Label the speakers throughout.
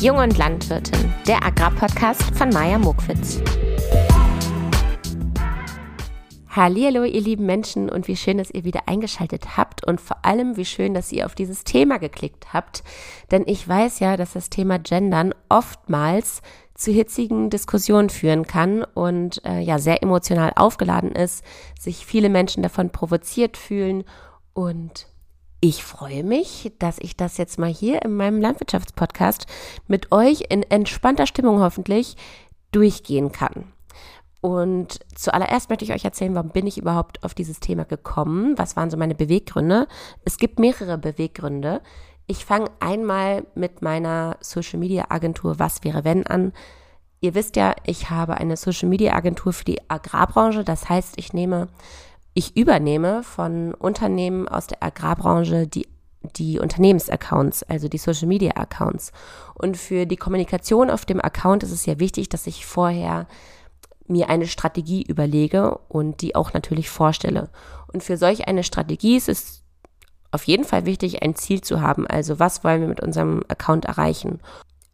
Speaker 1: Jung und Landwirtin, der Agrarpodcast von Maja Mokwitz. Hallo, ihr lieben Menschen und wie schön, dass ihr wieder eingeschaltet habt und vor allem wie schön, dass ihr auf dieses Thema geklickt habt, denn ich weiß ja, dass das Thema Gendern oftmals zu hitzigen Diskussionen führen kann und äh, ja sehr emotional aufgeladen ist, sich viele Menschen davon provoziert fühlen und ich freue mich, dass ich das jetzt mal hier in meinem Landwirtschaftspodcast mit euch in entspannter Stimmung hoffentlich durchgehen kann. Und zuallererst möchte ich euch erzählen, warum bin ich überhaupt auf dieses Thema gekommen? Was waren so meine Beweggründe? Es gibt mehrere Beweggründe. Ich fange einmal mit meiner Social Media Agentur Was wäre wenn an. Ihr wisst ja, ich habe eine Social Media Agentur für die Agrarbranche. Das heißt, ich nehme ich übernehme von Unternehmen aus der Agrarbranche die, die Unternehmensaccounts, also die Social Media Accounts. Und für die Kommunikation auf dem Account ist es ja wichtig, dass ich vorher mir eine Strategie überlege und die auch natürlich vorstelle. Und für solch eine Strategie ist es auf jeden Fall wichtig, ein Ziel zu haben. Also was wollen wir mit unserem Account erreichen?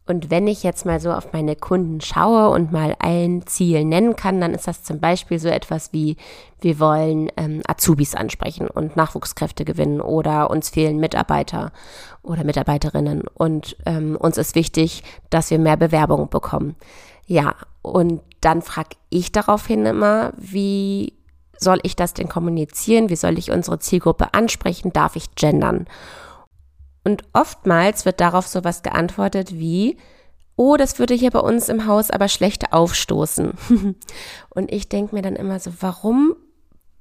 Speaker 1: Und wenn ich jetzt mal so auf meine Kunden schaue und mal ein Ziel nennen kann, dann ist das zum Beispiel so etwas wie, wir wollen ähm, Azubis ansprechen und Nachwuchskräfte gewinnen oder uns fehlen Mitarbeiter oder Mitarbeiterinnen und ähm, uns ist wichtig, dass wir mehr Bewerbungen bekommen. Ja, und dann frage ich daraufhin immer, wie soll ich das denn kommunizieren? Wie soll ich unsere Zielgruppe ansprechen? Darf ich gendern? Und oftmals wird darauf sowas geantwortet wie, oh, das würde hier bei uns im Haus aber schlechter aufstoßen. und ich denke mir dann immer so, warum,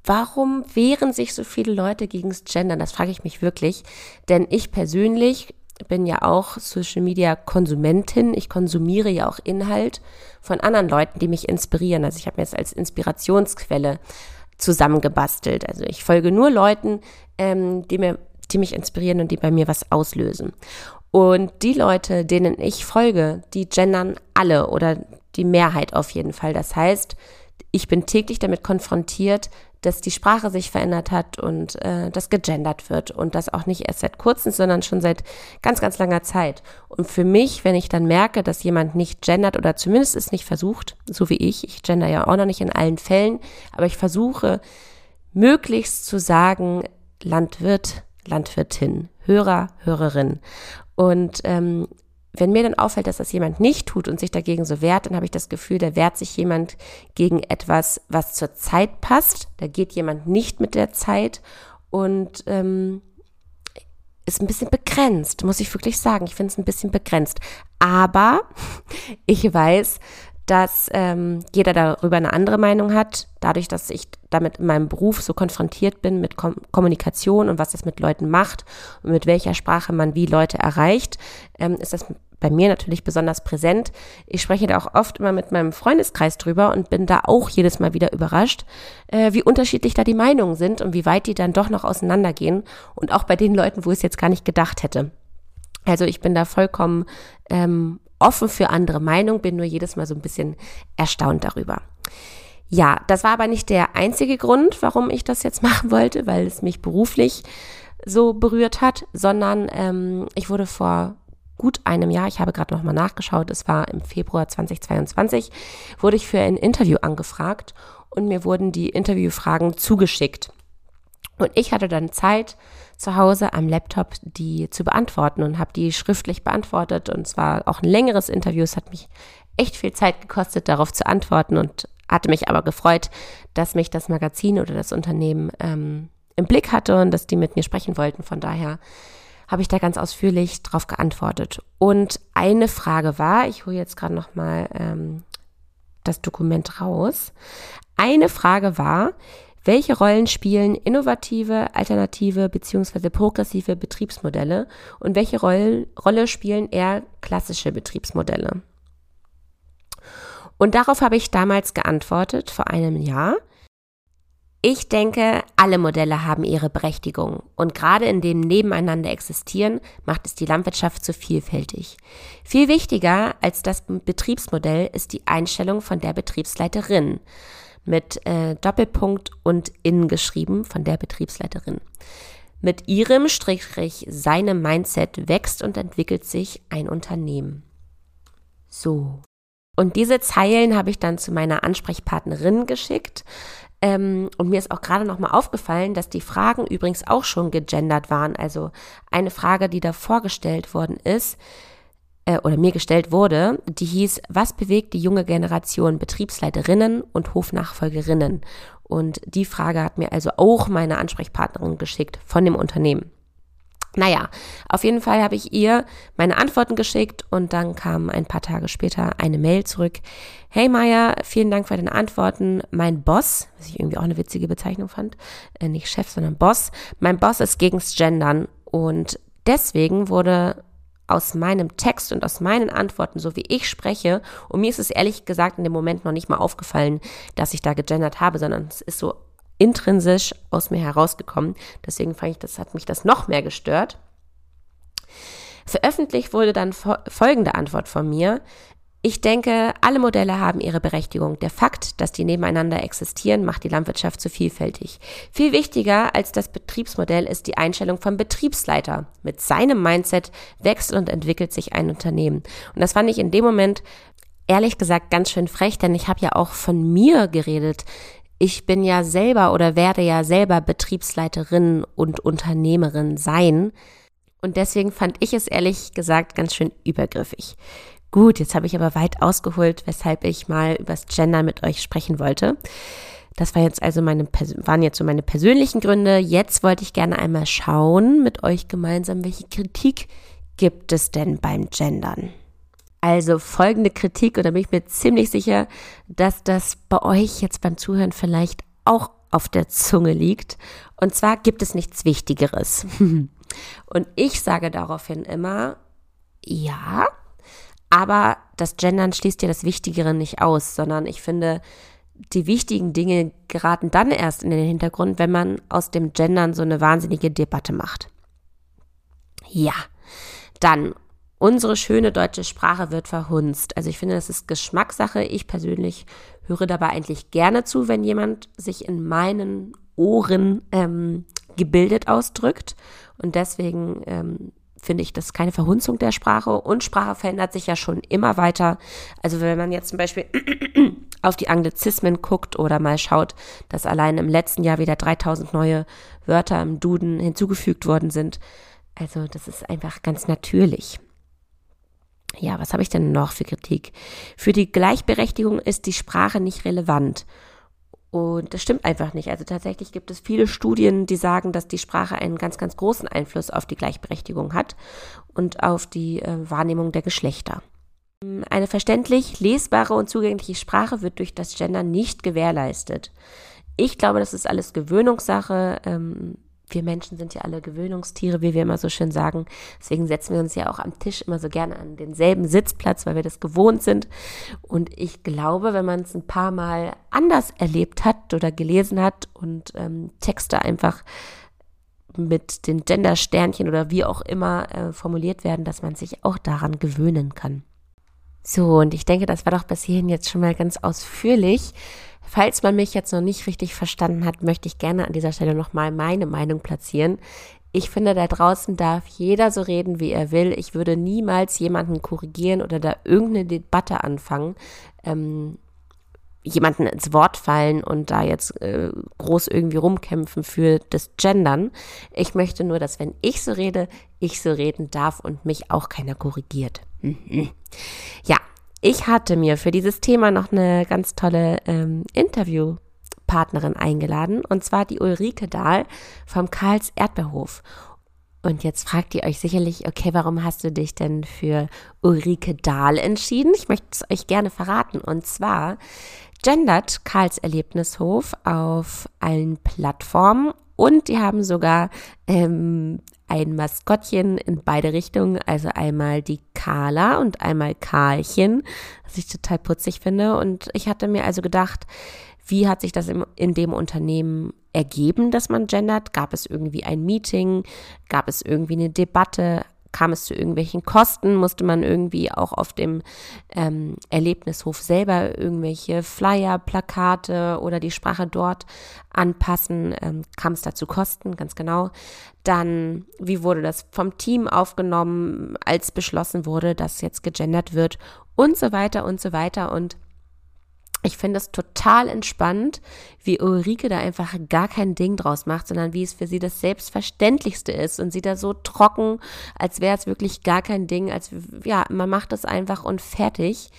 Speaker 1: warum wehren sich so viele Leute gegens Gendern? Das frage ich mich wirklich. Denn ich persönlich bin ja auch Social Media Konsumentin. Ich konsumiere ja auch Inhalt von anderen Leuten, die mich inspirieren. Also ich habe mir jetzt als Inspirationsquelle zusammengebastelt. Also ich folge nur Leuten, ähm, die mir die mich inspirieren und die bei mir was auslösen. Und die Leute, denen ich folge, die gendern alle oder die Mehrheit auf jeden Fall. Das heißt, ich bin täglich damit konfrontiert, dass die Sprache sich verändert hat und äh, das gegendert wird und das auch nicht erst seit kurzem, sondern schon seit ganz, ganz langer Zeit. Und für mich, wenn ich dann merke, dass jemand nicht gendert oder zumindest es nicht versucht, so wie ich, ich gender ja auch noch nicht in allen Fällen, aber ich versuche möglichst zu sagen, Landwirt, Landwirtin, Hörer, Hörerin. Und ähm, wenn mir dann auffällt, dass das jemand nicht tut und sich dagegen so wehrt, dann habe ich das Gefühl, da wehrt sich jemand gegen etwas, was zur Zeit passt. Da geht jemand nicht mit der Zeit und ähm, ist ein bisschen begrenzt, muss ich wirklich sagen. Ich finde es ein bisschen begrenzt. Aber ich weiß, dass ähm, jeder darüber eine andere Meinung hat. Dadurch, dass ich damit in meinem Beruf so konfrontiert bin mit Kom Kommunikation und was das mit Leuten macht und mit welcher Sprache man wie Leute erreicht, ähm, ist das bei mir natürlich besonders präsent. Ich spreche da auch oft immer mit meinem Freundeskreis drüber und bin da auch jedes Mal wieder überrascht, äh, wie unterschiedlich da die Meinungen sind und wie weit die dann doch noch auseinandergehen. Und auch bei den Leuten, wo ich es jetzt gar nicht gedacht hätte. Also ich bin da vollkommen ähm, offen für andere Meinungen, bin nur jedes Mal so ein bisschen erstaunt darüber. Ja, das war aber nicht der einzige Grund, warum ich das jetzt machen wollte, weil es mich beruflich so berührt hat, sondern ähm, ich wurde vor gut einem Jahr, ich habe gerade nochmal nachgeschaut, es war im Februar 2022, wurde ich für ein Interview angefragt und mir wurden die Interviewfragen zugeschickt. Und ich hatte dann Zeit, zu Hause am Laptop die zu beantworten und habe die schriftlich beantwortet. Und zwar auch ein längeres Interview. Es hat mich echt viel Zeit gekostet, darauf zu antworten und hatte mich aber gefreut, dass mich das Magazin oder das Unternehmen ähm, im Blick hatte und dass die mit mir sprechen wollten. Von daher habe ich da ganz ausführlich drauf geantwortet. Und eine Frage war, ich hole jetzt gerade noch mal ähm, das Dokument raus. Eine Frage war, welche Rollen spielen innovative, alternative bzw. progressive Betriebsmodelle und welche Roll Rolle spielen eher klassische Betriebsmodelle? Und darauf habe ich damals geantwortet, vor einem Jahr. Ich denke, alle Modelle haben ihre Berechtigung und gerade in dem Nebeneinander existieren, macht es die Landwirtschaft so vielfältig. Viel wichtiger als das Betriebsmodell ist die Einstellung von der Betriebsleiterin mit äh, Doppelpunkt und in geschrieben von der Betriebsleiterin. Mit ihrem Strich seinem Mindset wächst und entwickelt sich ein Unternehmen. So. Und diese Zeilen habe ich dann zu meiner Ansprechpartnerin geschickt. Ähm, und mir ist auch gerade nochmal aufgefallen, dass die Fragen übrigens auch schon gegendert waren. Also eine Frage, die da vorgestellt worden ist, äh, oder mir gestellt wurde, die hieß, was bewegt die junge Generation Betriebsleiterinnen und Hofnachfolgerinnen? Und die Frage hat mir also auch meine Ansprechpartnerin geschickt von dem Unternehmen. Naja, auf jeden Fall habe ich ihr meine Antworten geschickt und dann kam ein paar Tage später eine Mail zurück. Hey Maya, vielen Dank für deine Antworten. Mein Boss, was ich irgendwie auch eine witzige Bezeichnung fand, äh, nicht Chef, sondern Boss. Mein Boss ist gegens Gendern und deswegen wurde aus meinem Text und aus meinen Antworten, so wie ich spreche, und mir ist es ehrlich gesagt in dem Moment noch nicht mal aufgefallen, dass ich da gegendert habe, sondern es ist so intrinsisch aus mir herausgekommen. Deswegen fand ich, das hat mich das noch mehr gestört. Veröffentlicht wurde dann folgende Antwort von mir. Ich denke, alle Modelle haben ihre Berechtigung. Der Fakt, dass die nebeneinander existieren, macht die Landwirtschaft zu vielfältig. Viel wichtiger als das Betriebsmodell ist die Einstellung vom Betriebsleiter. Mit seinem Mindset wächst und entwickelt sich ein Unternehmen. Und das fand ich in dem Moment ehrlich gesagt ganz schön frech, denn ich habe ja auch von mir geredet. Ich bin ja selber oder werde ja selber Betriebsleiterin und Unternehmerin sein. Und deswegen fand ich es ehrlich gesagt ganz schön übergriffig. Gut, jetzt habe ich aber weit ausgeholt, weshalb ich mal übers Gender mit euch sprechen wollte. Das war jetzt also meine, waren jetzt so meine persönlichen Gründe. Jetzt wollte ich gerne einmal schauen mit euch gemeinsam, welche Kritik gibt es denn beim Gendern? Also folgende Kritik, und da bin ich mir ziemlich sicher, dass das bei euch jetzt beim Zuhören vielleicht auch auf der Zunge liegt. Und zwar gibt es nichts Wichtigeres. Und ich sage daraufhin immer, ja, aber das Gendern schließt ja das Wichtigere nicht aus, sondern ich finde, die wichtigen Dinge geraten dann erst in den Hintergrund, wenn man aus dem Gendern so eine wahnsinnige Debatte macht. Ja, dann unsere schöne deutsche Sprache wird verhunzt. Also ich finde, das ist Geschmackssache. Ich persönlich höre dabei eigentlich gerne zu, wenn jemand sich in meinen Ohren ähm, gebildet ausdrückt. Und deswegen ähm, finde ich das keine Verhunzung der Sprache und Sprache verändert sich ja schon immer weiter. Also wenn man jetzt zum Beispiel auf die Anglizismen guckt oder mal schaut, dass allein im letzten Jahr wieder 3000 neue Wörter im Duden hinzugefügt worden sind. Also das ist einfach ganz natürlich. Ja, was habe ich denn noch für Kritik? Für die Gleichberechtigung ist die Sprache nicht relevant. Und das stimmt einfach nicht. Also tatsächlich gibt es viele Studien, die sagen, dass die Sprache einen ganz, ganz großen Einfluss auf die Gleichberechtigung hat und auf die äh, Wahrnehmung der Geschlechter. Eine verständlich, lesbare und zugängliche Sprache wird durch das Gender nicht gewährleistet. Ich glaube, das ist alles Gewöhnungssache. Ähm, wir Menschen sind ja alle Gewöhnungstiere, wie wir immer so schön sagen. Deswegen setzen wir uns ja auch am Tisch immer so gerne an denselben Sitzplatz, weil wir das gewohnt sind. Und ich glaube, wenn man es ein paar Mal anders erlebt hat oder gelesen hat und ähm, Texte einfach mit den Gender-Sternchen oder wie auch immer äh, formuliert werden, dass man sich auch daran gewöhnen kann. So, und ich denke, das war doch bis hierhin jetzt schon mal ganz ausführlich. Falls man mich jetzt noch nicht richtig verstanden hat, möchte ich gerne an dieser Stelle nochmal meine Meinung platzieren. Ich finde, da draußen darf jeder so reden, wie er will. Ich würde niemals jemanden korrigieren oder da irgendeine Debatte anfangen, ähm, jemanden ins Wort fallen und da jetzt äh, groß irgendwie rumkämpfen für das Gendern. Ich möchte nur, dass wenn ich so rede, ich so reden darf und mich auch keiner korrigiert. Mhm. Ja, ich hatte mir für dieses Thema noch eine ganz tolle ähm, Interviewpartnerin eingeladen, und zwar die Ulrike Dahl vom Karls Erdbeerhof. Und jetzt fragt ihr euch sicherlich, okay, warum hast du dich denn für Ulrike Dahl entschieden? Ich möchte es euch gerne verraten. Und zwar gendert Karls Erlebnishof auf allen Plattformen und die haben sogar ähm, ein Maskottchen in beide Richtungen, also einmal die Carla und einmal Karlchen, was ich total putzig finde. Und ich hatte mir also gedacht, wie hat sich das im, in dem Unternehmen ergeben, dass man gendert? Gab es irgendwie ein Meeting? Gab es irgendwie eine Debatte? Kam es zu irgendwelchen Kosten, musste man irgendwie auch auf dem ähm, Erlebnishof selber irgendwelche Flyer, Plakate oder die Sprache dort anpassen, ähm, kam es da zu Kosten, ganz genau. Dann, wie wurde das vom Team aufgenommen, als beschlossen wurde, dass jetzt gegendert wird und so weiter und so weiter. Und ich finde es total entspannt, wie Ulrike da einfach gar kein Ding draus macht, sondern wie es für sie das Selbstverständlichste ist und sie da so trocken, als wäre es wirklich gar kein Ding, als ja, man macht es einfach und fertig.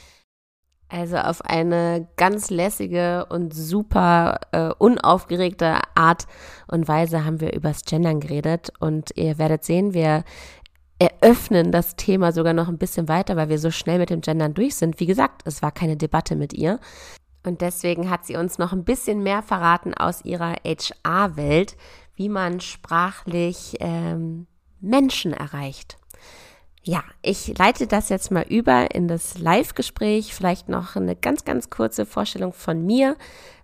Speaker 1: Also auf eine ganz lässige und super äh, unaufgeregte Art und Weise haben wir übers Gendern geredet und ihr werdet sehen, wir eröffnen das Thema sogar noch ein bisschen weiter, weil wir so schnell mit dem Gendern durch sind. Wie gesagt, es war keine Debatte mit ihr. Und deswegen hat sie uns noch ein bisschen mehr verraten aus ihrer HR-Welt, wie man sprachlich ähm, Menschen erreicht. Ja, ich leite das jetzt mal über in das Live-Gespräch. Vielleicht noch eine ganz, ganz kurze Vorstellung von mir.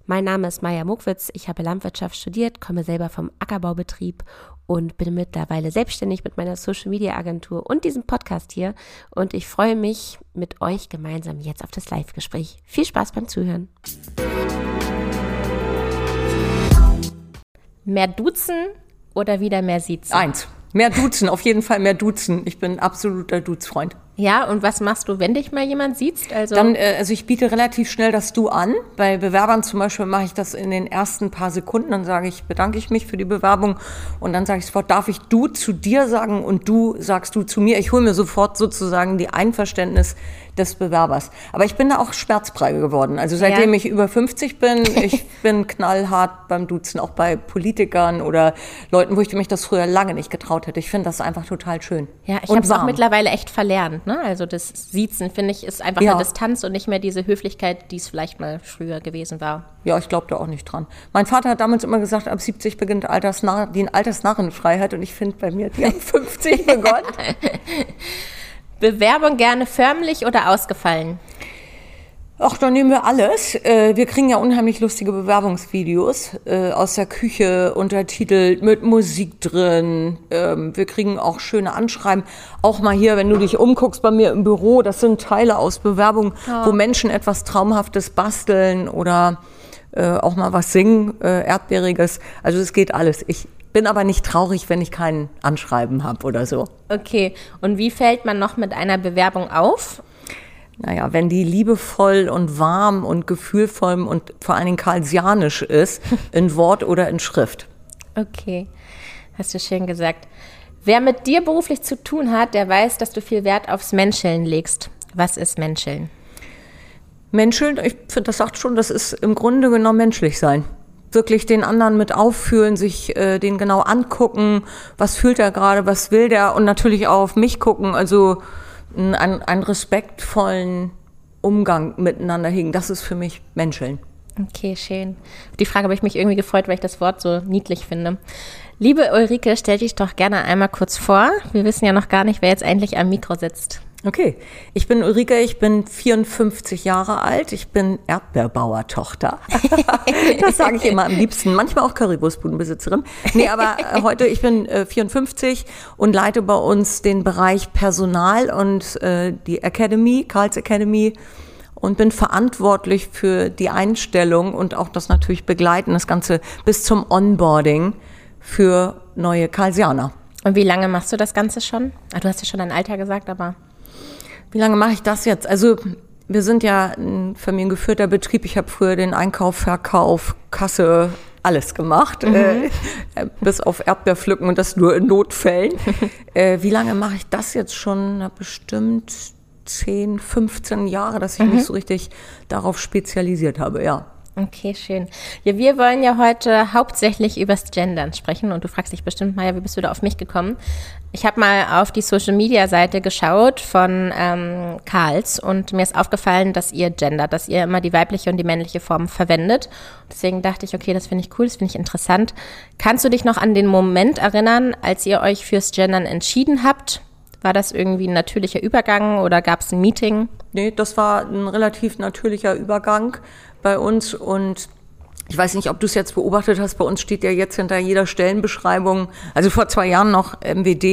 Speaker 1: Mein Name ist Maja Muckwitz. Ich habe Landwirtschaft studiert, komme selber vom Ackerbaubetrieb und bin mittlerweile selbstständig mit meiner Social Media Agentur und diesem Podcast hier. Und ich freue mich mit euch gemeinsam jetzt auf das Live-Gespräch. Viel Spaß beim Zuhören. Mehr duzen oder wieder mehr siezen?
Speaker 2: Eins. Mehr duzen, auf jeden Fall mehr duzen. Ich bin absoluter Duzfreund.
Speaker 1: Ja, und was machst du, wenn dich mal jemand sieht?
Speaker 2: Also, Dann, äh, also ich biete relativ schnell das Du an. Bei Bewerbern zum Beispiel mache ich das in den ersten paar Sekunden. Dann sage ich, bedanke ich mich für die Bewerbung. Und dann sage ich sofort, darf ich Du zu dir sagen und Du sagst Du zu mir. Ich hole mir sofort sozusagen die Einverständnis des Bewerbers. Aber ich bin da auch schmerzfrei geworden. Also seitdem ja. ich über 50 bin, ich bin knallhart beim Duzen, auch bei Politikern oder Leuten, wo ich mich das früher lange nicht getraut hätte. Ich finde das einfach total schön.
Speaker 1: Ja, ich habe es auch mittlerweile echt verlernt. Ne? Also das Siezen, finde ich, ist einfach ja. eine Distanz und nicht mehr diese Höflichkeit, die es vielleicht mal früher gewesen war.
Speaker 2: Ja, ich glaube da auch nicht dran. Mein Vater hat damals immer gesagt, ab 70 beginnt Altersnar die Altersnarrenfreiheit und ich finde bei mir, die haben 50 begonnen.
Speaker 1: Bewerbung gerne förmlich oder ausgefallen?
Speaker 2: Ach, dann nehmen wir alles. Äh, wir kriegen ja unheimlich lustige Bewerbungsvideos äh, aus der Küche, untertitelt mit Musik drin. Ähm, wir kriegen auch schöne Anschreiben. Auch mal hier, wenn du dich umguckst bei mir im Büro, das sind Teile aus Bewerbungen, ja. wo Menschen etwas Traumhaftes basteln oder äh, auch mal was singen, Erdbeeriges. Also es geht alles. Ich bin aber nicht traurig, wenn ich kein Anschreiben habe oder so.
Speaker 1: Okay, und wie fällt man noch mit einer Bewerbung auf?
Speaker 2: Naja, wenn die liebevoll und warm und gefühlvoll und vor allen Dingen karlsianisch ist, in Wort oder in Schrift.
Speaker 1: Okay, hast du schön gesagt. Wer mit dir beruflich zu tun hat, der weiß, dass du viel Wert aufs Menscheln legst. Was ist Menscheln?
Speaker 2: Menscheln, ich finde, das sagt schon, das ist im Grunde genommen menschlich sein wirklich den anderen mit auffühlen, sich äh, den genau angucken, was fühlt er gerade, was will der und natürlich auch auf mich gucken, also einen, einen respektvollen Umgang miteinander hegen. Das ist für mich Menscheln.
Speaker 1: Okay, schön. Die Frage habe ich mich irgendwie gefreut, weil ich das Wort so niedlich finde. Liebe Ulrike, stell dich doch gerne einmal kurz vor. Wir wissen ja noch gar nicht, wer jetzt eigentlich am Mikro sitzt.
Speaker 2: Okay, ich bin Ulrike, ich bin 54 Jahre alt, ich bin Erdbeerbauertochter. das sage ich immer am liebsten, manchmal auch Currywurstbudenbesitzerin. Nee, aber äh, heute, ich bin äh, 54 und leite bei uns den Bereich Personal und äh, die Academy, Karls Academy und bin verantwortlich für die Einstellung und auch das natürlich begleiten, das Ganze bis zum Onboarding für neue Karlsianer.
Speaker 1: Und wie lange machst du das Ganze schon? Ah, du hast ja schon dein Alter gesagt, aber
Speaker 2: wie lange mache ich das jetzt? Also wir sind ja ein familiengeführter Betrieb. Ich habe früher den Einkauf, Verkauf, Kasse, alles gemacht, mhm. äh, bis auf Erdbeerpflücken und das nur in Notfällen. äh, wie lange mache ich das jetzt schon? Na, bestimmt 10, 15 Jahre, dass ich mhm. mich so richtig darauf spezialisiert habe, ja.
Speaker 1: Okay, schön. Ja, wir wollen ja heute hauptsächlich übers Gendern sprechen und du fragst dich bestimmt, Maja, wie bist du da auf mich gekommen? Ich habe mal auf die Social Media Seite geschaut von ähm, Karls und mir ist aufgefallen, dass ihr gendert, dass ihr immer die weibliche und die männliche Form verwendet. Deswegen dachte ich, okay, das finde ich cool, das finde ich interessant. Kannst du dich noch an den Moment erinnern, als ihr euch fürs Gendern entschieden habt? War das irgendwie ein natürlicher Übergang oder gab es ein Meeting?
Speaker 2: Nee, das war ein relativ natürlicher Übergang bei uns und ich weiß nicht, ob du es jetzt beobachtet hast, bei uns steht ja jetzt hinter jeder Stellenbeschreibung, also vor zwei Jahren noch MWD.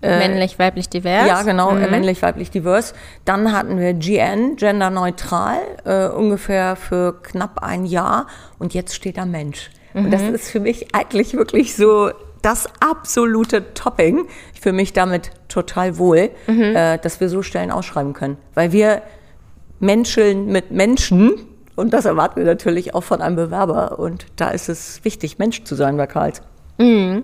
Speaker 1: Äh, männlich, weiblich, divers.
Speaker 2: Ja, genau, mhm. männlich, weiblich, divers. Dann hatten wir GN, genderneutral, äh, ungefähr für knapp ein Jahr. Und jetzt steht da Mensch. Mhm. Und das mhm. ist für mich eigentlich wirklich so das absolute Topping. Ich fühle mich damit total wohl, mhm. äh, dass wir so Stellen ausschreiben können. Weil wir Menscheln mit Menschen. Und das erwarten wir natürlich auch von einem Bewerber. Und da ist es wichtig, Mensch zu sein bei Karls.
Speaker 3: Mhm.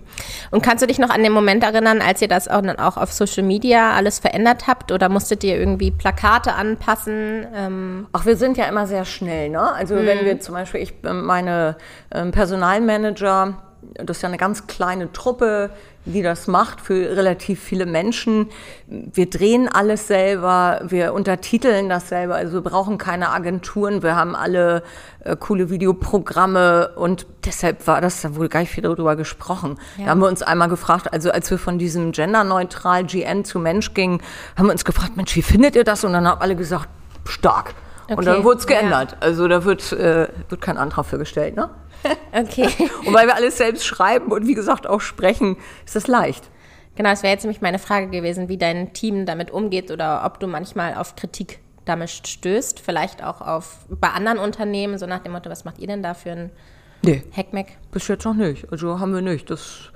Speaker 3: Und kannst du dich noch an den Moment erinnern, als ihr das auch dann auch auf Social Media alles verändert habt oder musstet ihr irgendwie Plakate anpassen?
Speaker 2: Ähm Ach, wir sind ja immer sehr schnell, ne? Also mhm. wenn wir zum Beispiel, ich meine ähm, Personalmanager, das ist ja eine ganz kleine Truppe, die das macht für relativ viele Menschen. Wir drehen alles selber, wir untertiteln das selber, also wir brauchen keine Agenturen, wir haben alle äh, coole Videoprogramme und deshalb war das, da wurde gar nicht viel darüber gesprochen. Ja. Da haben wir uns einmal gefragt, also als wir von diesem genderneutral GN zu Mensch gingen, haben wir uns gefragt, Mensch, wie findet ihr das? Und dann haben alle gesagt, stark. Okay. Und dann wurde es geändert. Ja. Also da wird, äh, wird kein Antrag für gestellt, ne?
Speaker 3: Okay.
Speaker 2: und weil wir alles selbst schreiben und wie gesagt auch sprechen, ist das leicht.
Speaker 3: Genau, das wäre jetzt nämlich meine Frage gewesen, wie dein Team damit umgeht oder ob du manchmal auf Kritik damit stößt, vielleicht auch auf bei anderen Unternehmen, so nach dem Motto, was macht ihr denn da für ein nee, Hackmack?
Speaker 2: Bis jetzt noch nicht. Also haben wir nicht. Das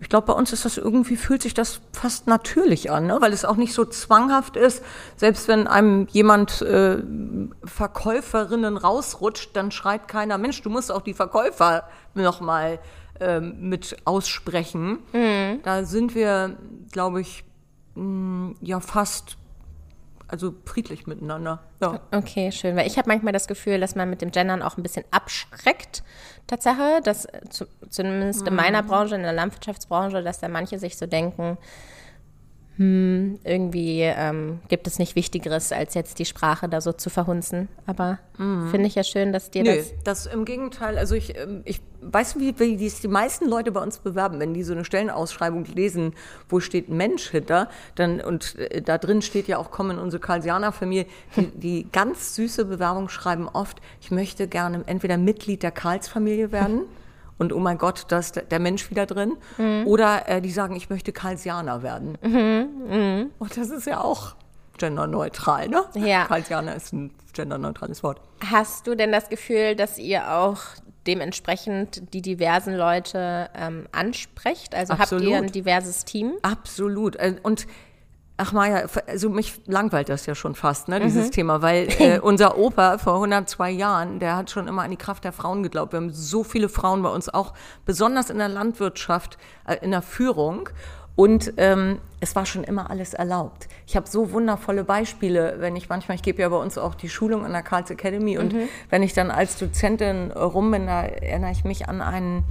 Speaker 2: ich glaube, bei uns ist das irgendwie, fühlt sich das fast natürlich an, ne? weil es auch nicht so zwanghaft ist. Selbst wenn einem jemand äh, Verkäuferinnen rausrutscht, dann schreit keiner, Mensch, du musst auch die Verkäufer nochmal ähm, mit aussprechen. Mhm. Da sind wir, glaube ich, mh, mm, ja fast also friedlich miteinander. Ja.
Speaker 3: Okay, schön. Weil ich habe manchmal das Gefühl, dass man mit dem Gendern auch ein bisschen abschreckt. Tatsache, dass zu, zumindest in meiner mhm. Branche, in der Landwirtschaftsbranche, dass da manche sich so denken, hm, irgendwie ähm, gibt es nicht Wichtigeres, als jetzt die Sprache da so zu verhunzen. Aber mhm. finde ich ja schön, dass dir
Speaker 2: Nö,
Speaker 3: das.
Speaker 2: Das im Gegenteil, also ich, ähm, ich weiß, wie, wie die, die meisten Leute bei uns bewerben, wenn die so eine Stellenausschreibung lesen, wo steht Mensch hinter, dann, und äh, da drin steht ja auch, komm in unsere Karlsianer-Familie, die, die ganz süße Bewerbung schreiben oft, ich möchte gerne entweder Mitglied der Karls-Familie werden. und oh mein Gott, da ist der Mensch wieder drin. Mhm. Oder äh, die sagen, ich möchte Karlsianer werden. Mhm. Mhm. Und das ist ja auch genderneutral, ne?
Speaker 3: Ja.
Speaker 2: Karlsianer ist ein genderneutrales Wort.
Speaker 3: Hast du denn das Gefühl, dass ihr auch dementsprechend die diversen Leute ähm, ansprecht? Also Absolut. habt ihr ein diverses Team?
Speaker 2: Absolut. Äh, und Ach Maja, also mich langweilt das ja schon fast, ne, dieses mhm. Thema, weil äh, unser Opa vor 102 Jahren, der hat schon immer an die Kraft der Frauen geglaubt. Wir haben so viele Frauen bei uns, auch besonders in der Landwirtschaft, äh, in der Führung. Und ähm, es war schon immer alles erlaubt. Ich habe so wundervolle Beispiele, wenn ich manchmal, ich gebe ja bei uns auch die Schulung an der Karls Academy und mhm. wenn ich dann als Dozentin rum bin, da erinnere ich mich an einen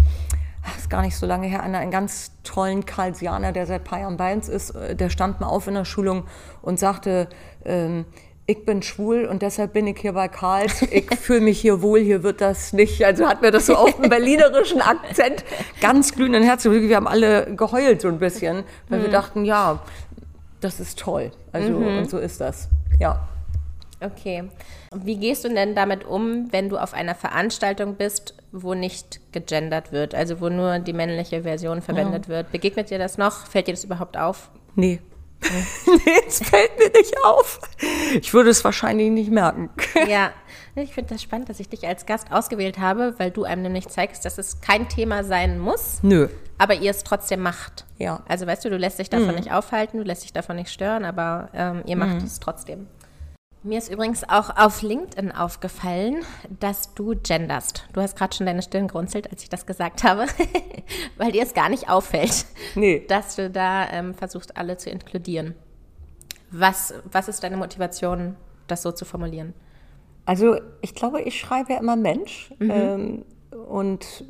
Speaker 2: ist gar nicht so lange her, einen ganz tollen Karlsianer, der seit paar Jahren bei uns ist, äh, der stand mal auf in der Schulung und sagte, ähm, ich bin schwul und deshalb bin ich hier bei Karls. Ich fühle mich hier wohl, hier wird das nicht. Also hat mir das so auf dem berlinerischen Akzent ganz glühenden Herzen. Wir haben alle geheult so ein bisschen, weil mhm. wir dachten, ja, das ist toll. Also mhm. und so ist das. Ja.
Speaker 3: Okay. Wie gehst du denn damit um, wenn du auf einer Veranstaltung bist, wo nicht gegendert wird, also wo nur die männliche Version verwendet ja. wird? Begegnet dir das noch? Fällt dir das überhaupt auf?
Speaker 2: Nee. nee, es fällt mir nicht auf. Ich würde es wahrscheinlich nicht merken.
Speaker 3: ja, ich finde das spannend, dass ich dich als Gast ausgewählt habe, weil du einem nämlich zeigst, dass es kein Thema sein muss.
Speaker 2: Nö.
Speaker 3: Aber ihr es trotzdem macht.
Speaker 2: Ja.
Speaker 3: Also weißt du, du lässt dich davon mhm. nicht aufhalten, du lässt dich davon nicht stören, aber ähm, ihr macht mhm. es trotzdem. Mir ist übrigens auch auf LinkedIn aufgefallen, dass du genderst. Du hast gerade schon deine Stirn grunzelt, als ich das gesagt habe, weil dir es gar nicht auffällt,
Speaker 2: nee.
Speaker 3: dass du da ähm, versuchst, alle zu inkludieren. Was, was ist deine Motivation, das so zu formulieren?
Speaker 2: Also ich glaube, ich schreibe ja immer Mensch mhm. ähm, und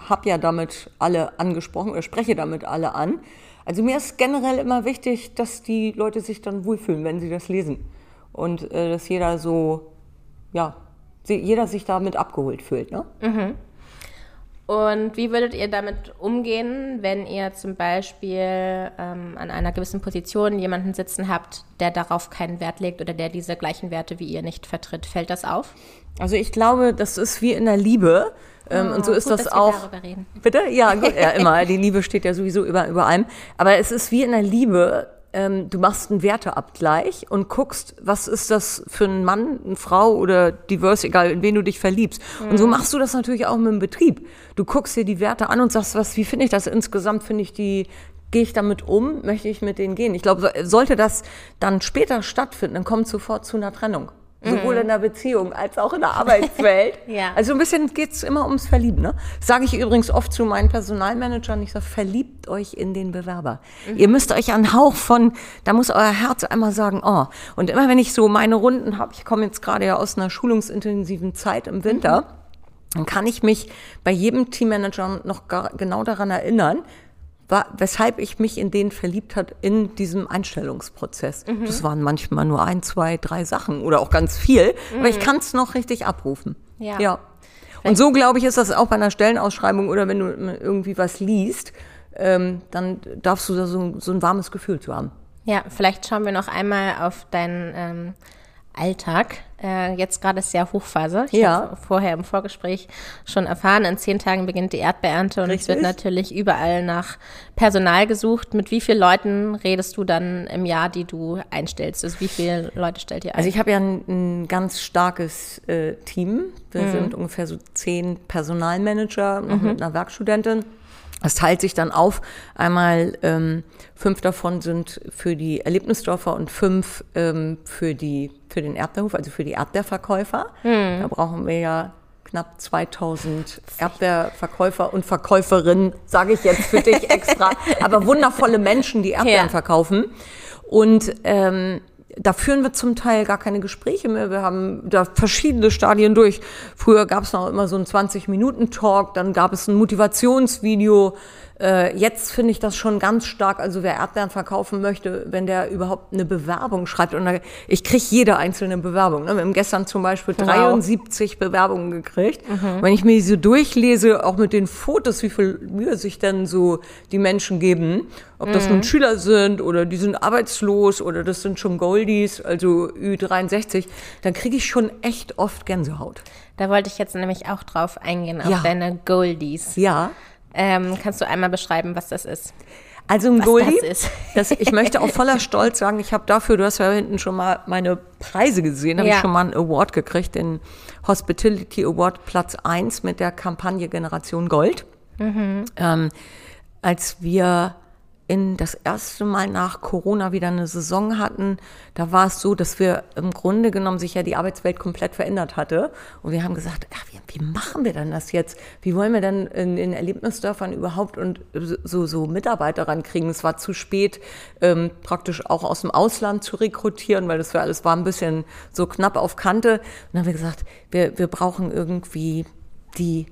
Speaker 2: habe ja damit alle angesprochen oder spreche damit alle an. Also mir ist generell immer wichtig, dass die Leute sich dann wohlfühlen, wenn sie das lesen und äh, dass jeder so, ja, jeder sich damit abgeholt fühlt. Ne?
Speaker 3: Mhm. Und wie würdet ihr damit umgehen, wenn ihr zum Beispiel ähm, an einer gewissen Position jemanden sitzen habt, der darauf keinen Wert legt oder der diese gleichen Werte wie ihr nicht vertritt? Fällt das auf?
Speaker 2: Also ich glaube, das ist wie in der Liebe. Ähm, oh, und so ist gut, das auch. Bitte? Ja, gut, ja, immer. Die Liebe steht ja sowieso über, über allem. Aber es ist wie in der Liebe ähm, du machst einen Werteabgleich und guckst, was ist das für ein Mann, eine Frau oder divers, egal in wen du dich verliebst. Mhm. Und so mhm. machst du das natürlich auch mit dem Betrieb. Du guckst dir die Werte an und sagst, was, wie finde ich das insgesamt? Finde ich die, gehe ich damit um? Möchte ich mit denen gehen? Ich glaube, sollte das dann später stattfinden, dann kommt sofort zu einer Trennung. Sowohl in der Beziehung als auch in der Arbeitswelt.
Speaker 1: Ja.
Speaker 2: Also ein bisschen geht's immer ums Verlieben. Ne? Sage ich übrigens oft zu meinen Personalmanagern, ich sage, verliebt euch in den Bewerber. Ihr müsst euch einen Hauch von, da muss euer Herz einmal sagen, oh. Und immer wenn ich so meine Runden habe, ich komme jetzt gerade ja aus einer schulungsintensiven Zeit im Winter, dann kann ich mich bei jedem Teammanager noch gar, genau daran erinnern, war, weshalb ich mich in den verliebt hat in diesem Einstellungsprozess. Das waren manchmal nur ein, zwei, drei Sachen oder auch ganz viel, aber ich kann es noch richtig abrufen.
Speaker 1: Ja.
Speaker 2: ja. Und so glaube ich, ist das auch bei einer Stellenausschreibung oder wenn du irgendwie was liest, ähm, dann darfst du da so, ein- so ein warmes Gefühl zu haben.
Speaker 1: Ja, vielleicht schauen wir noch einmal auf deinen ähm, Alltag. Äh, jetzt gerade ist ja Hochphase. Ich
Speaker 2: Ja.
Speaker 1: habe vorher im Vorgespräch schon erfahren, in zehn Tagen beginnt die Erdbeernte und es
Speaker 2: Richtig.
Speaker 1: wird natürlich überall nach Personal gesucht. Mit wie vielen Leuten redest du dann im Jahr, die du einstellst? Also wie viele Leute stellt ihr ein?
Speaker 2: Also ich habe ja ein, ein ganz starkes äh, Team. Wir sind ungefähr so zehn Personalmanager, noch mit einer Werkstudentin. Das teilt sich dann auf. Einmal ähm, fünf davon sind für die Erlebnisdörfer und fünf ähm, für, die, für den Erdbeerhof, also für die Erdbeerverkäufer. Da brauchen wir ja knapp 2000 Erdbeerverkäufer und Verkäuferinnen, sage ich jetzt für dich extra, aber wundervolle Menschen, die Erdbeeren
Speaker 1: Ja.
Speaker 2: verkaufen. Und ähm, da führen wir zum Teil gar keine Gespräche mehr. Wir haben da verschiedene Stadien durch. Früher gab es noch immer so einen 20-Minuten-Talk, dann gab es ein Motivationsvideo. Äh, jetzt finde ich das schon ganz stark. Also wer Erdbeeren verkaufen möchte, wenn der überhaupt eine Bewerbung schreibt. Und da, ich kriege jede einzelne Bewerbung. Ne? Wir haben gestern zum Beispiel 73 Bewerbungen gekriegt. Und wenn ich mir diese durchlese, auch mit den Fotos, wie viel Mühe sich denn so die Menschen geben, ob das nun Schüler sind oder die sind arbeitslos oder das sind schon Goldies, also Ü63, dann kriege ich schon echt oft Gänsehaut.
Speaker 1: da wollte ich jetzt nämlich auch drauf eingehen, auf
Speaker 2: Ja.
Speaker 1: deine Goldies.
Speaker 2: Ja.
Speaker 1: Ähm, kannst du einmal beschreiben, was das ist?
Speaker 2: Also ein
Speaker 1: Was
Speaker 2: Goldie,
Speaker 1: das ist.
Speaker 2: das, ich möchte auch voller Stolz sagen, ich habe dafür, du hast ja hinten schon mal meine Preise gesehen, habe
Speaker 1: Ja.
Speaker 2: ich schon mal einen Award gekriegt, den Hospitality Award Platz 1 mit der Kampagne Generation Gold. Ähm, als wir in das erste Mal nach Corona wieder eine Saison hatten, da war es so, dass wir im Grunde genommen sich ja die Arbeitswelt komplett verändert hatte. Und wir haben gesagt, ach, wie, wie machen wir denn das jetzt? Wie wollen wir denn in, in Erlebnisdörfern überhaupt und so, so Mitarbeiter rankriegen? Es war zu spät, ähm, praktisch auch aus dem Ausland zu rekrutieren, weil das für alles war ein bisschen so knapp auf Kante. Und dann haben wir gesagt, wir, wir brauchen irgendwie die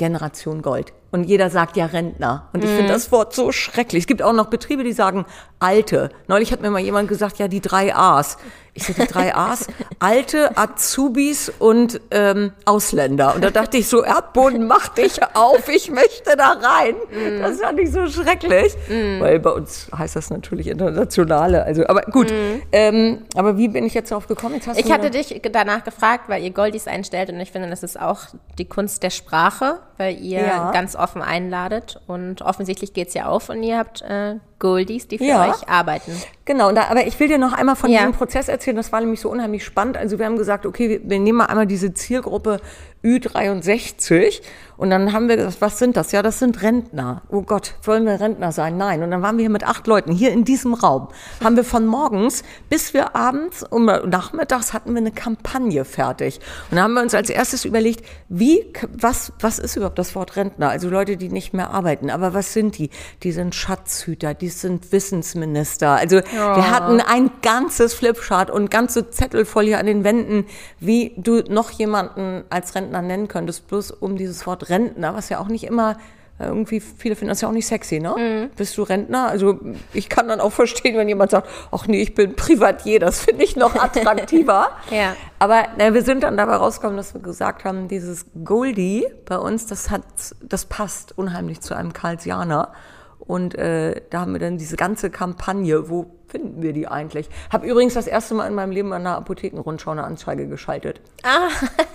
Speaker 2: Generation Gold. Und jeder sagt ja Rentner. Und ich finde das Wort so schrecklich. Es gibt auch noch Betriebe, die sagen Alte. Neulich hat mir mal jemand gesagt, ja, die drei A's. Ich so, die drei A's? Alte, Azubis und ähm, Ausländer. Und da dachte ich so, Erdboden, mach dich auf, ich möchte da rein. Das fand ich so schrecklich. Weil bei uns heißt das natürlich Internationale. Also, aber gut. Ähm, aber wie bin ich jetzt darauf gekommen? Jetzt
Speaker 1: Ich hatte dich danach gefragt, weil ihr Goldies einstellt und ich finde, das ist auch die Kunst der Sprache, weil ihr
Speaker 2: Ja.
Speaker 1: ganz offen einladet und offensichtlich geht's ja auf und ihr habt äh, Goldies, die für
Speaker 2: Ja.
Speaker 1: euch arbeiten.
Speaker 2: Genau, da, aber ich will dir noch einmal von
Speaker 1: Ja.
Speaker 2: diesem Prozess erzählen, das war nämlich so unheimlich spannend. Also wir haben gesagt, okay, wir, wir nehmen mal einmal diese Zielgruppe Ü63 und dann haben wir gesagt, was sind das? Ja, das sind Rentner. Oh Gott, wollen wir Rentner sein? Nein. Und dann waren wir hier mit acht Leuten hier in diesem Raum. Haben wir von morgens bis wir abends und nachmittags hatten wir eine Kampagne fertig. Und dann haben wir uns als erstes überlegt, wie, was, was ist überhaupt das Wort Rentner? Also Leute, die nicht mehr arbeiten. Aber was sind die? Die sind Schatzhüter, die sind Wissensminister. Also wir hatten ein ganzes Flipchart und ganze Zettelfolie an den Wänden, wie du noch jemanden als Rentner nennen könntest, bloß um dieses Wort Rentner, was ja auch nicht immer äh, irgendwie, viele finden das ja auch nicht sexy, ne? Bist du Rentner? Also ich kann dann auch verstehen, wenn jemand sagt, ach nee, ich bin Privatier, das finde ich noch attraktiver.
Speaker 1: Ja.
Speaker 2: Aber na, wir sind dann dabei rausgekommen, dass wir gesagt haben, dieses Goldie bei uns, das hat, das passt unheimlich zu einem Karlsianer. Und äh, da haben wir dann diese ganze Kampagne, wo finden wir die eigentlich? Habe übrigens das erste Mal in meinem Leben an einer Apothekenrundschau eine Anzeige geschaltet.
Speaker 1: Ah.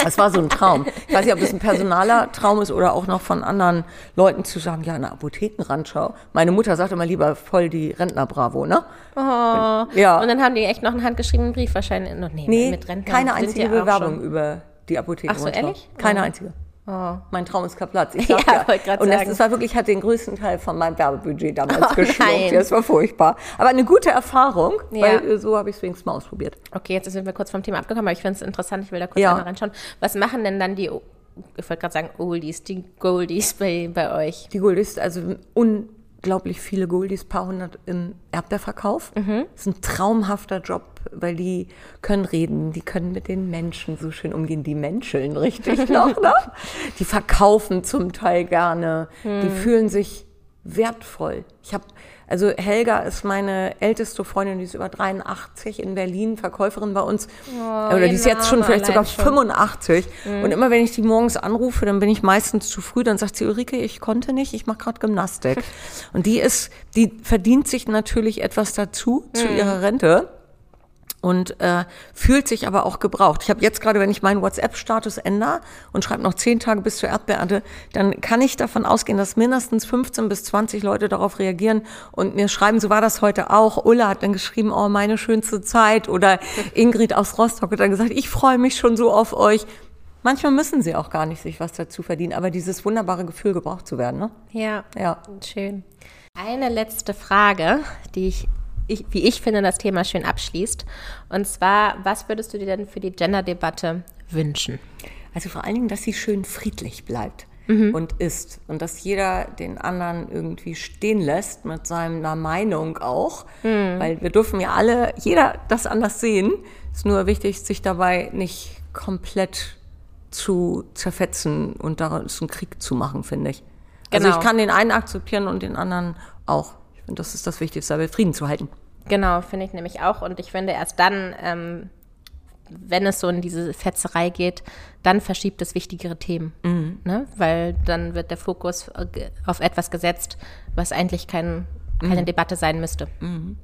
Speaker 2: Das war so ein Traum. Ich weiß nicht, ob das ein personaler Traum ist oder auch noch von anderen Leuten zu sagen, ja, eine Apothekenrundschau. Meine Mutter sagt immer lieber voll die Rentner-Bravo, ne?
Speaker 1: Oh.
Speaker 2: Ja.
Speaker 1: Und dann haben die echt noch einen handgeschriebenen Brief wahrscheinlich. Nee,
Speaker 2: Nee,
Speaker 1: mit Rentnern
Speaker 2: keine einzige Bewerbung über die Apothekenrundschau.
Speaker 1: Ach so, ehrlich?
Speaker 2: Keine
Speaker 1: Oh.
Speaker 2: einzige. Oh. Mein Traum ist Platz. Ich ja, ja. Und das, das, war wirklich, hat den größten Teil von meinem Werbebudget damals oh, geschluckt. Das war furchtbar. Aber eine gute Erfahrung, ja. weil äh, so habe ich es wenigstens mal ausprobiert.
Speaker 1: Okay, jetzt sind wir kurz vom Thema abgekommen, aber ich finde es interessant, ich will da kurz ja. einmal reinschauen. Was machen denn dann die, ich wollte gerade sagen Oldies, die Goldies bei, bei euch?
Speaker 2: Die Goldies, also un unglaublich viele Goldies, paar hundert im Erdbeerverkauf. Mhm. Das ist ein traumhafter Job, weil die können reden, die können mit den Menschen so schön umgehen, die menscheln richtig noch, ne? Die verkaufen zum Teil gerne, mhm. die fühlen sich wertvoll. Ich habe also Helga ist meine älteste Freundin, die ist über 83 in Berlin, Verkäuferin bei uns. Oh, Oder die ist jetzt schon vielleicht sogar schon. 85. Mhm. Und immer wenn ich die morgens anrufe, dann bin ich meistens zu früh. Dann sagt sie, Ulrike, ich konnte nicht, ich mache gerade Gymnastik. Und die ist, die verdient sich natürlich etwas dazu, mhm. zu ihrer Rente und äh, fühlt sich aber auch gebraucht. Ich habe jetzt gerade, wenn ich meinen WhatsApp-Status ändere und schreibe noch zehn Tage bis zur Erdbeernte, dann kann ich davon ausgehen, dass mindestens 15 bis 20 Leute darauf reagieren und mir schreiben, so war das heute auch. Ulla hat dann geschrieben, oh, meine schönste Zeit. Oder Ingrid aus Rostock hat dann gesagt, ich freue mich schon so auf euch. Manchmal müssen sie auch gar nicht sich was dazu verdienen, aber dieses wunderbare Gefühl, gebraucht zu werden. Ne?
Speaker 1: Ja, ja, schön. Eine letzte Frage, die ich ich, wie ich finde, das Thema schön abschließt. Und zwar, was würdest du dir denn für die Gender-Debatte wünschen?
Speaker 2: Also vor allen Dingen, dass sie schön friedlich bleibt. Mhm. und ist. Und dass jeder den anderen irgendwie stehen lässt mit seiner Meinung auch. Mhm. Weil wir dürfen ja alle, jeder das anders sehen. Es ist nur wichtig, sich dabei nicht komplett zu zerfetzen und daraus einen Krieg zu machen, finde ich. Also genau. ich kann den einen akzeptieren und den anderen auch. Und das ist das Wichtigste, aber Frieden zu halten.
Speaker 1: Genau, finde ich nämlich auch. Und ich finde, erst dann, ähm, wenn es so in diese Fetzerei geht, dann verschiebt es wichtigere Themen. Mhm. Ne? Weil dann wird der Fokus auf etwas gesetzt, was eigentlich kein, keine mhm. Debatte sein müsste. Mhm.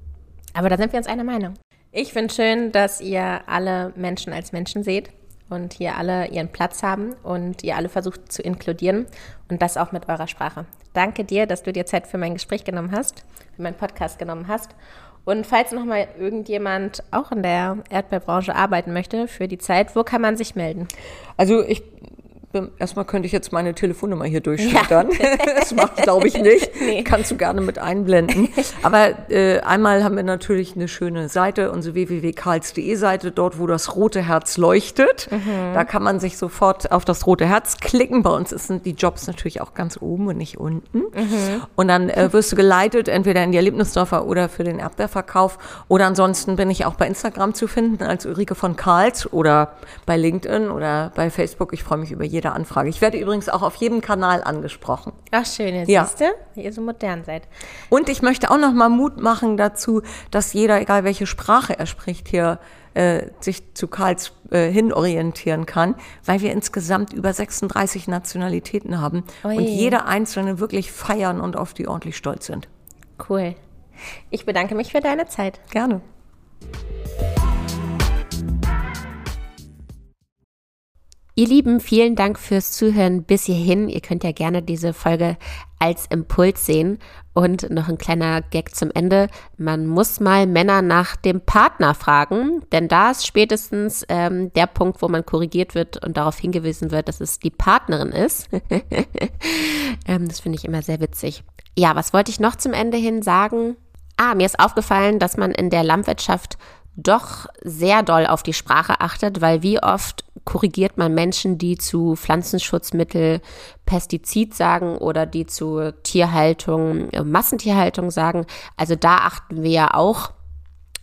Speaker 1: Aber da sind wir uns einer Meinung. Ich finde schön, dass ihr alle Menschen als Menschen seht und hier alle ihren Platz haben und ihr alle versucht zu inkludieren und das auch mit eurer Sprache. Danke dir, dass du dir Zeit für mein Gespräch genommen hast, für meinen Podcast genommen hast. Und falls noch mal irgendjemand auch in der Erdbeerbranche arbeiten möchte für die Zeit, wo kann man sich melden?
Speaker 2: Also ich erstmal könnte ich jetzt meine Telefonnummer hier durchschüttern. Ja. das macht, glaube ich, nicht. Nee. Kannst du gerne mit einblenden. Aber äh, einmal haben wir natürlich eine schöne Seite, unsere www.karls.de Seite, dort, wo das rote Herz leuchtet. Mhm. Da kann man sich sofort auf das rote Herz klicken. Bei uns sind die Jobs natürlich auch ganz oben und nicht unten. Mhm. Und dann äh, wirst du geleitet, entweder in die Erlebnisdorfer oder für den Erdbeerverkauf. Oder ansonsten bin ich auch bei Instagram zu finden als Ulrike von Karls oder bei LinkedIn oder bei Facebook. Ich freue mich über jede jeder Anfrage. Ich werde übrigens auch auf jedem Kanal angesprochen.
Speaker 1: Ach schön, jetzt ja. siehst du, wie ihr so modern seid.
Speaker 2: Und ich möchte auch noch mal Mut machen dazu, dass jeder, egal welche Sprache er spricht, hier äh, sich zu Karls äh, hinorientieren kann, weil wir insgesamt über 36 Nationalitäten haben Oje. und jede einzelne wirklich feiern und auf die ordentlich stolz sind.
Speaker 1: Cool. Ich bedanke mich für deine Zeit.
Speaker 2: Gerne.
Speaker 1: Ihr Lieben, vielen Dank fürs Zuhören bis hierhin. Ihr könnt ja gerne diese Folge als Impuls sehen. Und noch ein kleiner Gag zum Ende. Man muss mal Männer nach dem Partner fragen, denn da ist spätestens ähm, der Punkt, wo man korrigiert wird und darauf hingewiesen wird, dass es die Partnerin ist. ähm, das finde ich immer sehr witzig. Ja, was wollte ich noch zum Ende hin sagen? Ah, mir ist aufgefallen, dass man in der Landwirtschaft doch sehr doll auf die Sprache achtet, weil wie oft korrigiert man Menschen, die zu Pflanzenschutzmittel Pestizid sagen oder die zu Tierhaltung, äh, Massentierhaltung sagen. Also da achten wir ja auch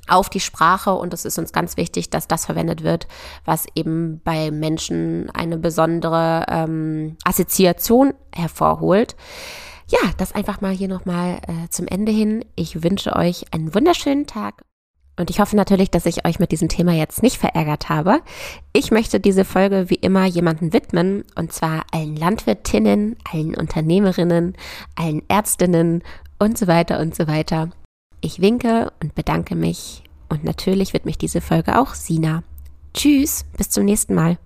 Speaker 1: auf die Sprache und es ist uns ganz wichtig, dass das verwendet wird, was eben bei Menschen eine besondere ähm, Assoziation hervorholt. Ja, das einfach mal hier nochmal äh, zum Ende hin. Ich wünsche euch einen wunderschönen Tag und ich hoffe natürlich, dass ich euch mit diesem Thema jetzt nicht verärgert habe. Ich möchte diese Folge wie immer jemanden widmen, und zwar allen Landwirtinnen, allen Unternehmerinnen, allen Ärztinnen und so weiter und so weiter. Ich winke und bedanke mich und natürlich widme ich diese Folge auch Sina. Tschüss, bis zum nächsten Mal.